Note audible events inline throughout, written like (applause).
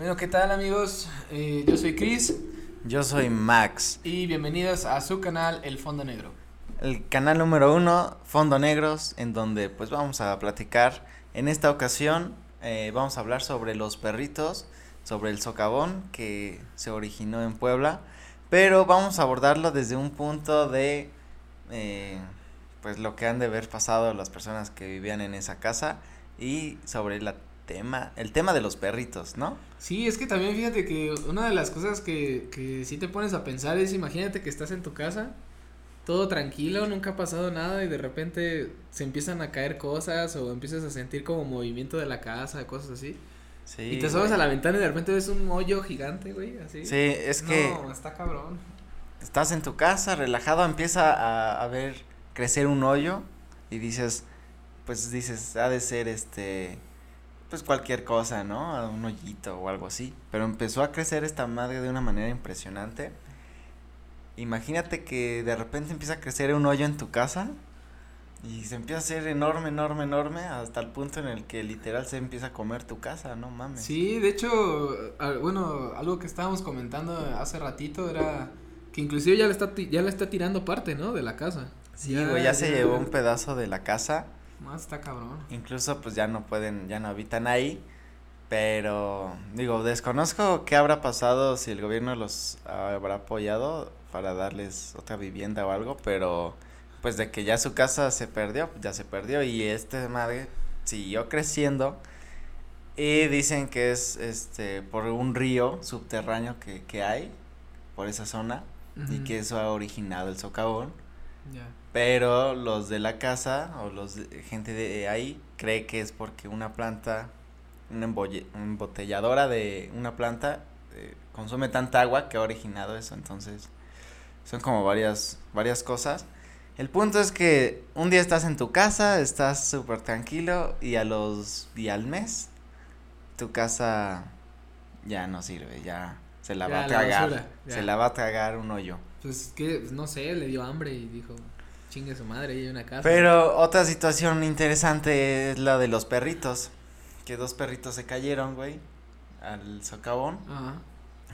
Bueno, ¿qué tal amigos? Eh, yo soy Chris. Yo soy Max. Y bienvenidos a su canal El Fondo Negro. El canal número uno, Fondo Negros, en donde pues vamos a platicar. En esta ocasión eh, vamos a hablar sobre los perritos, sobre el socavón que se originó en Puebla, pero vamos a abordarlo desde un punto de eh, pues lo que han de haber pasado las personas que vivían en esa casa y sobre la tema, el tema de los perritos, ¿no? Sí, es que también fíjate que una de las cosas que, que sí te pones a pensar es imagínate que estás en tu casa, todo tranquilo, nunca ha pasado nada y de repente se empiezan a caer cosas o empiezas a sentir como movimiento de la casa, cosas así. Sí. Y te subes a la ventana y de repente ves un hoyo gigante, güey, así. Sí, es que. No, está cabrón. Estás en tu casa, relajado, empieza a, a ver crecer un hoyo y dices, pues dices, ha de ser este pues cualquier cosa, ¿no? Un hoyito o algo así. Pero empezó a crecer esta madre de una manera impresionante. Imagínate que de repente empieza a crecer un hoyo en tu casa y se empieza a hacer enorme, enorme, enorme hasta el punto en el que literal se empieza a comer tu casa, no mames. Sí, de hecho, bueno, algo que estábamos comentando hace ratito era que inclusive ya le está ya le está tirando parte, ¿no? de la casa. Sí, güey, ya, se llevó un pedazo de la casa más está cabrón. Incluso pues ya no pueden, ya no habitan ahí. Pero digo, desconozco qué habrá pasado si el gobierno los habrá apoyado para darles otra vivienda o algo, pero pues de que ya su casa se perdió, ya se perdió y este madre siguió creciendo y dicen que es este por un río subterráneo que, que hay por esa zona y que eso ha originado el socavón. Pero los de la casa o los gente de ahí cree que es porque una planta, una embotelladora de una planta eh, consume tanta agua que ha originado eso. Entonces, son como varias, varias cosas. El punto es que un día estás en tu casa, estás súper tranquilo y a los y al mes tu casa ya no sirve, ya se la va a tragar, se la va a tragar un hoyo. Pues que no sé, le dio hambre y dijo, Chingue su madre, y hay una casa. Pero otra situación interesante es la de los perritos. Que dos perritos se cayeron, güey, al socavón. Ajá.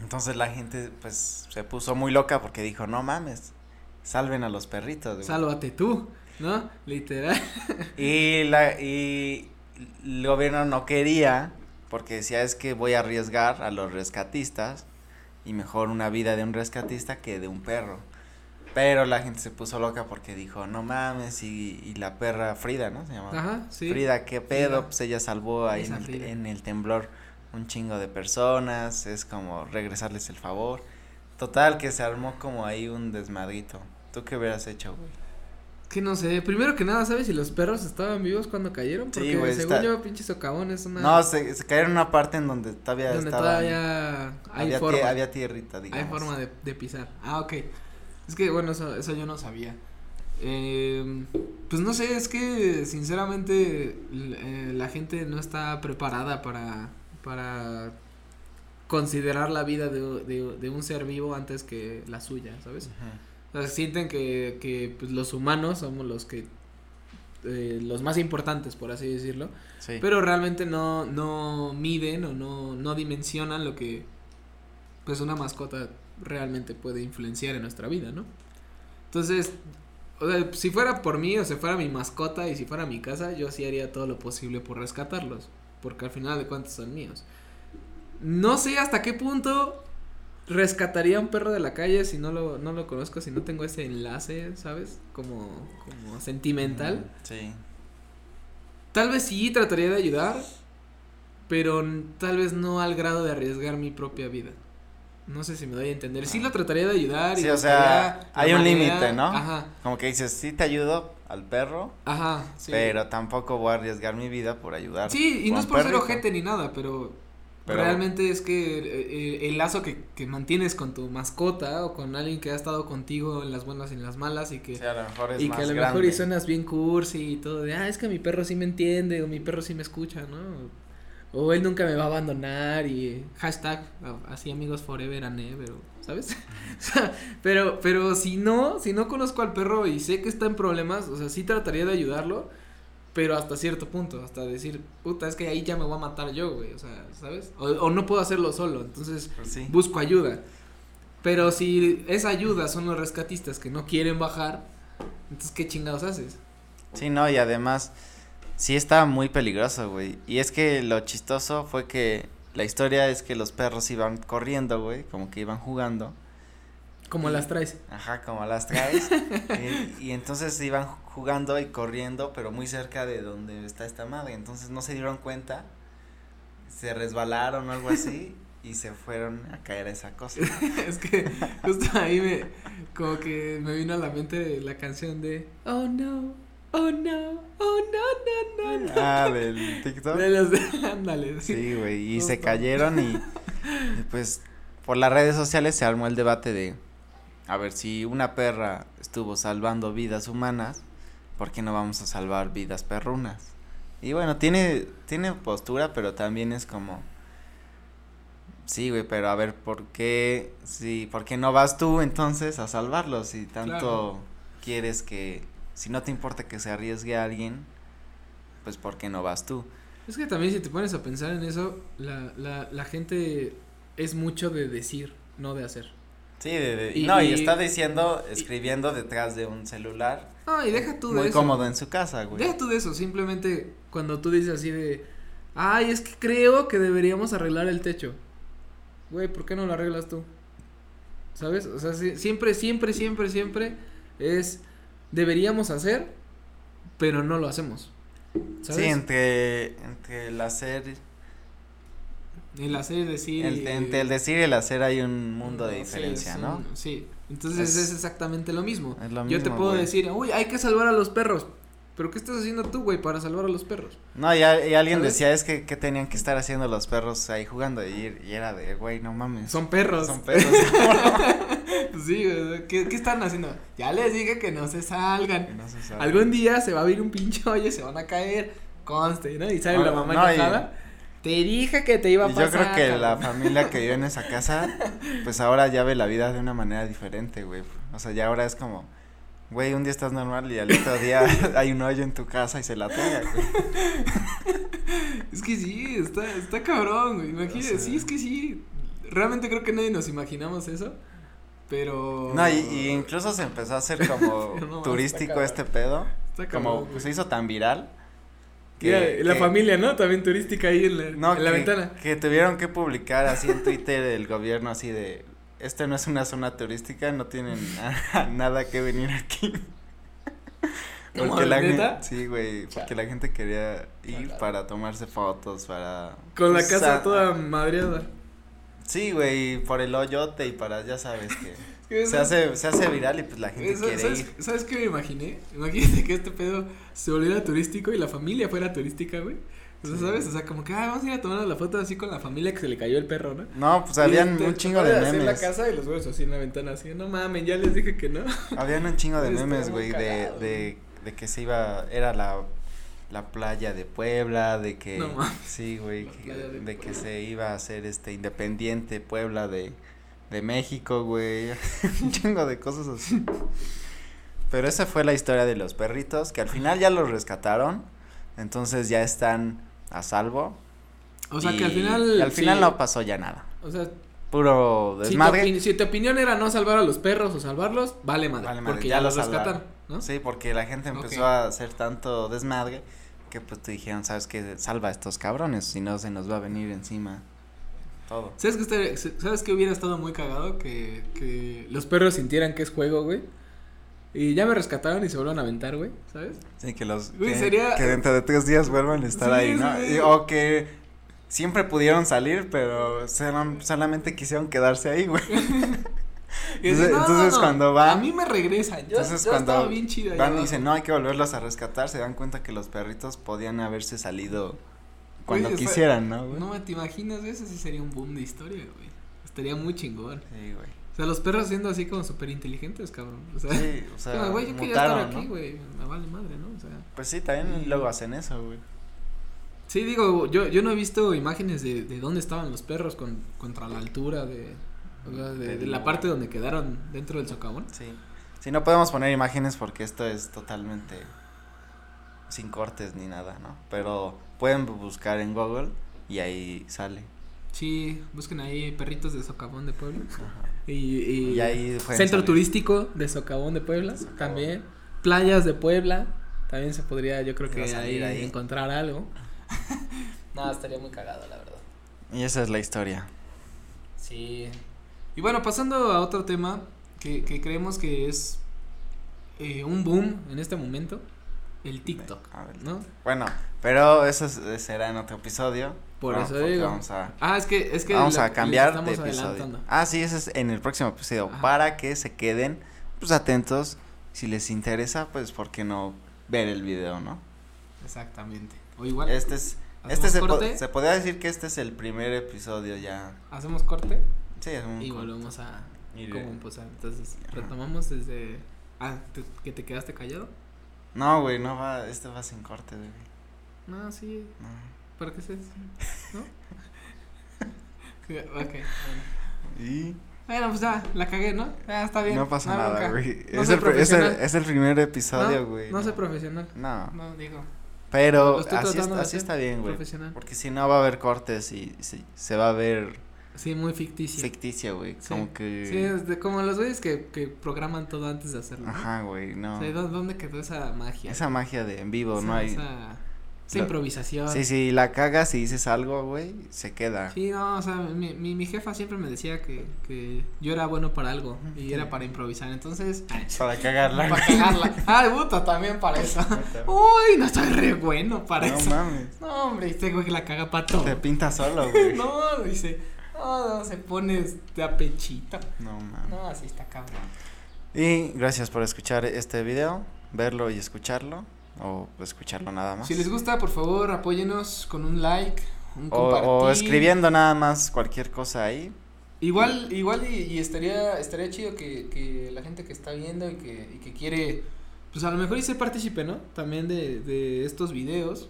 Entonces la gente, pues, se puso muy loca porque dijo, no mames, salven a los perritos, güey. Sálvate tú, ¿no? Literal. (laughs) y la, y el gobierno no quería, porque decía, es que voy a arriesgar a los rescatistas y mejor una vida de un rescatista que de un perro. Pero la gente se puso loca porque dijo, no mames, y, y la perra Frida, ¿no? Se llama. Ajá, sí. Frida, qué pedo, pues ella salvó ahí en el, en el, temblor un chingo de personas, es como regresarles el favor. Total, que se armó como ahí un desmadrito. ¿Tú qué hubieras hecho, güey? Que no sé, primero que nada, ¿sabes si los perros estaban vivos cuando cayeron? Porque sí, según yo, pinche socavón es una... No, se, se cayeron en una parte en donde todavía donde todavía hay había forma. había tierrita, digamos. Hay forma de, de pisar. Ah, ok. Es que, bueno, eso, eso yo no sabía. Eh, pues no sé, es que sinceramente eh, la gente no está preparada para, para considerar la vida de, de, de, un ser vivo antes que la suya, ¿sabes? O sea, sienten que, que pues, los humanos somos los que eh, los más importantes, por así decirlo, sí. pero realmente no, no miden o no, no dimensionan lo que pues una mascota realmente puede influenciar en nuestra vida, ¿no? Entonces, o sea, si fuera por mí o si fuera mi mascota y si fuera mi casa, yo sí haría todo lo posible por rescatarlos, porque al final de cuentas son míos. No sé hasta qué punto rescataría a un perro de la calle si no lo, no lo conozco, si no tengo ese enlace, ¿sabes? Como, como sentimental. Sí. Tal vez sí trataría de ayudar, pero tal vez no al grado de arriesgar mi propia vida. No sé si me doy a entender. Sí lo trataría de ayudar. Sí, o sea, hay un límite, ¿no? Ajá. Como que dices, sí te ayudo al perro. Ajá, sí. Pero tampoco voy a arriesgar mi vida por ayudar. Sí, y no es por ser ojete ni nada, pero, realmente es que el lazo que, que, mantienes con tu mascota o con alguien que ha estado contigo en las buenas y en las malas y que... Sí, a lo mejor es y más que a lo mejor y suenas bien cursi y todo de, ah, es que mi perro sí me entiende o mi perro sí me escucha, ¿no? O él nunca me va a abandonar y hashtag así amigos forever and ever, ¿sabes? (laughs) pero, pero si no, si no conozco al perro y sé que está en problemas, o sea, sí trataría de ayudarlo, pero hasta cierto punto, hasta decir, puta, es que ahí ya me voy a matar yo, güey, o sea, ¿sabes? O, o no puedo hacerlo solo, entonces Pues sí. busco ayuda. Pero si esa ayuda son los rescatistas que no quieren bajar, entonces ¿qué chingados haces? Sí, no, y además, sí está muy peligroso, güey. Y es que lo chistoso fue que la historia es que los perros iban corriendo, güey, como que iban jugando. ¿Cómo las traes? Ajá, como las traes. y, y entonces iban jugando y corriendo, pero muy cerca de donde está esta madre. Entonces no se dieron cuenta, se resbalaron o algo así y se fueron a caer a esa cosa. (laughs) es que justo ahí me, como que me vino a la mente la canción de Oh no, oh no, oh no, no, no, no. Ah, del TikTok. De los de, ándale, Sí, güey, y se cayeron y, y pues por las redes sociales se armó el debate de, a ver, si una perra estuvo salvando vidas humanas, ¿por qué no vamos a salvar vidas perrunas? Y bueno, tiene, tiene postura, pero también es como, sí, güey, pero a ver, ¿por qué, sí, por qué no vas tú entonces a salvarlos si tanto Claro. quieres que, si no te importa que se arriesgue a alguien, pues ¿por qué no vas tú? Es que también si te pones a pensar en eso, la, la, la gente es mucho de decir, no de hacer. Sí, de, de- Y- no, y, está diciendo, escribiendo detrás de un celular. No, y deja tú de Muy eso. cómodo en su casa, güey. Deja tú de eso, simplemente cuando tú dices así de, ay, es que creo que deberíamos arreglar el techo. Güey, ¿por qué no lo arreglas tú? ¿Sabes? O sea, si- siempre, siempre, siempre, siempre es, deberíamos hacer, pero no lo hacemos. ¿Sabes? Sí, entre, entre el hacer, El hacer y decir. el- y- entre el decir y el hacer hay un mundo de Sí, diferencia, es ¿no? un- sí, entonces Es- es, exactamente lo mismo. es lo Yo te mismo, puedo güey. decir, uy, hay que salvar a los perros. Pero ¿qué estás haciendo tú, güey, para salvar a los perros? No, y, a- y alguien ¿Sabes? decía, es que, ¿qué tenían que estar haciendo los perros ahí jugando? Y, y era de, güey, no mames. Son perros. Son perros. (laughs) sí, güey, ¿qué, ¿qué están haciendo? Ya les dije que no se salgan. Y no se sabe. Algún día se va a abrir un pinche hoyo, (laughs) se van a caer, conste, ¿no? Y sale No, la mamá no, y-. Te dije que te iba a Y pasar. yo creo que la cabrón". familia que vive en esa casa, (laughs) pues ahora ya ve la vida de una manera diferente, güey. O sea, ya ahora es como, güey, un día estás normal y al otro día (laughs) (laughs) hay un hoyo en tu casa y se la traga, güey. Es que sí, está, está cabrón, güey. Imagínate, O sea. sí, es que sí. Realmente creo que nadie nos imaginamos eso. Pero. No, y, y incluso se empezó a hacer como no, turístico este pedo. Está Como cabrón, pues, se hizo tan viral. Mira, la que- familia, ¿no? También turística ahí en la, No, en la que- ventana. Que tuvieron que publicar así en Twitter el gobierno así de, este no es una zona turística, no tienen nada (laughs) que venir aquí. (laughs) No, Porque la gente, sí, güey, porque la gente quería ir para tomarse fotos, para... Con la pues, casa toda madreada. Sí, güey, por el hoyote y para, ya sabes que (laughs) se hace, se hace viral y pues la gente quiere ¿sabes, ir. ¿Sabes qué me imaginé? Imagínate que este pedo se volviera turístico y la familia fuera turística, güey. O sea. ¿sabes? O sea, como que, ah, vamos a ir a tomar la foto así con la familia que se le cayó el perro, ¿no? No, pues habían un chingo de a hacer la memes. casa y los güeyes así en la ventana, así, no mames, ya les dije que no. Habían un chingo de (laughs) memes, güey, de, de, de que se iba, era la, la playa de Puebla, de que, No sí, güey, que- de de, que se iba a hacer este independiente Puebla de, de México, güey, (laughs) un chingo de cosas así. Pero esa fue la historia de los perritos, que al final ya los rescataron, entonces ya están a salvo. O sea, que al final. al final sí, no pasó ya nada, O sea, puro si tu, desmadre. si tu opinión era no salvar a los perros o salvarlos, vale madre. Vale madre, porque ya ya, los rescataron, ¿no? Sí, porque la gente empezó Ok. a hacer tanto desmadre que pues te dijeron, ¿sabes qué? Salva a estos cabrones, si no se nos va a venir encima todo. ¿Sabes estaría- ¿Sabes qué hubiera estado muy cagado? Que, que los perros sintieran que es juego, güey. Y ya me rescataron y se vuelvan a aventar, güey, ¿sabes? Sí, que los Güey, que, sería- que dentro de tres días vuelvan a estar Sí, ahí, ¿no? sí. Y- o que siempre pudieron salir, pero solam- solamente quisieron quedarse ahí, güey. (laughs) (laughs) Y Entonces- cuando va- A mí me regresan. Yo, Entonces yo cuando estaba bien chida. ahí Van y dicen, no, hay que volverlos a rescatar, se dan cuenta que los perritos podían haberse salido cuando quisieran, ¿no, güey? No te imaginas, eso sí sería un boom de historia, güey. Estaría muy chingón. Sí, güey. O sea, los perros siendo así como súper inteligentes, cabrón. O sea, Sí, (laughs) o sea, como, güey, yo quería mutaron, estar aquí, güey. Me vale madre, ¿no? O sea, Pues sí, también Y- luego hacen eso, güey. sí, digo, yo, yo no he visto imágenes de, de dónde estaban los perros con, contra la altura de, o sea, de, la parte donde quedaron dentro del socavón. Sí. Sí, no podemos poner imágenes porque esto es totalmente sin cortes ni nada, ¿no? Pero pueden buscar en Google y ahí sale. Sí, busquen ahí perritos de Socavón de Puebla. Ajá. Y, y, Y ahí centro salir. turístico de Socavón de Puebla Socavón. también. Playas de Puebla. También se podría, yo creo que ahí, ahí. encontrar algo. (laughs) no, estaría muy cagado, la verdad. Y esa es la historia. Sí. Y bueno, pasando a otro tema que, que creemos que es eh, un boom en este momento, el TikTok, ver. ¿no? Bueno, pero eso es- será en otro episodio. Por eso digo. Vamos a, Ah, es que es que vamos a cambiar de episodio. Ah, sí, ese es en el próximo episodio. Ajá. Para que se queden pues atentos. Si les interesa, pues, ¿por qué no ver el video, no? Exactamente. O igual Este es. ¿Hacemos Este se, po- se podría decir que este es el primer episodio ya. hacemos corte Sí, es un y volvemos a de- empezar. Entonces, Ajá. retomamos desde ah, te- que te quedaste callado. No, güey, no va. Este va sin corte, güey. No, sí, No. ¿para qué se ¿No? (laughs) ok, bueno. Y Bueno, pues ya, la cagué, ¿no? Ya está bien. no pasa nada, güey. No es, el, pr- es, el, profesional. es el primer episodio, No, güey. No soy profesional. No. No, digo, Pero así, así está bien, güey. Porque si no va a haber cortes y, se va a ver Sí, muy ficticio. ficticio, güey. Sí. Como que. Sí, es de, como los güeyes que, que programan todo antes de hacerlo. ¿no? Ajá, güey, no. O sea, ¿dó- ¿dónde quedó esa magia? Esa magia de en vivo, no hay. Esa, esa Lo- improvisación. Sí, sí, la cagas y dices algo, güey, se queda. Sí, no, o sea, mi, mi, mi jefa siempre me decía que, que yo era bueno para algo y era para improvisar, entonces... (laughs) Para cagarla. Para cagarla. Ay, puta, también para eso. (laughs) Uy, no estoy re bueno para no eso. mames. No, hombre, este güey que la caga para todo. Te pinta solo, (laughs) güey. No, dice, no, no, se pone de a pechito. No mames. No, así está cabrón. Y gracias por escuchar este video, verlo y escucharlo. O escucharlo nada más. Si les gusta, por favor, apóyenos con un like, un o, compartir. o escribiendo nada más cualquier cosa ahí. Igual, igual y, y estaría, estaría chido que, que la gente que está viendo y que, y que quiere, pues a lo mejor y ser partícipe, ¿no? También de, de estos videos,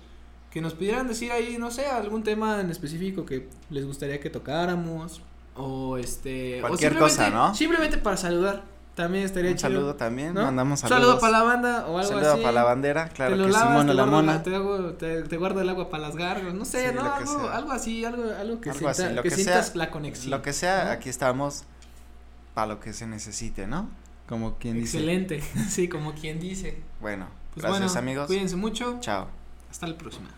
que nos pudieran decir ahí, no sé, algún tema en específico que les gustaría que tocáramos, o este... Cualquier cosa, ¿no? Simplemente para saludar, también estaría Un chido. saludo también, ¿no? mandamos saludos. saludo para la banda o algo Saludo así. para la bandera, te claro lo que lavas, Simón te la guardo mona. te, hago- te, te guardo el agua para las garras, no sé, Sí, ¿no? Algo, algo así, algo, algo que, Algo así, lo que que sea- sientas la conexión. Lo que sea, ¿no? aquí estamos para lo que se necesite, ¿no? Como quien dice. Excelente, (laughs) sí, como quien dice. Bueno, Pues gracias bueno, amigos. Cuídense mucho. Chao. Hasta la próxima.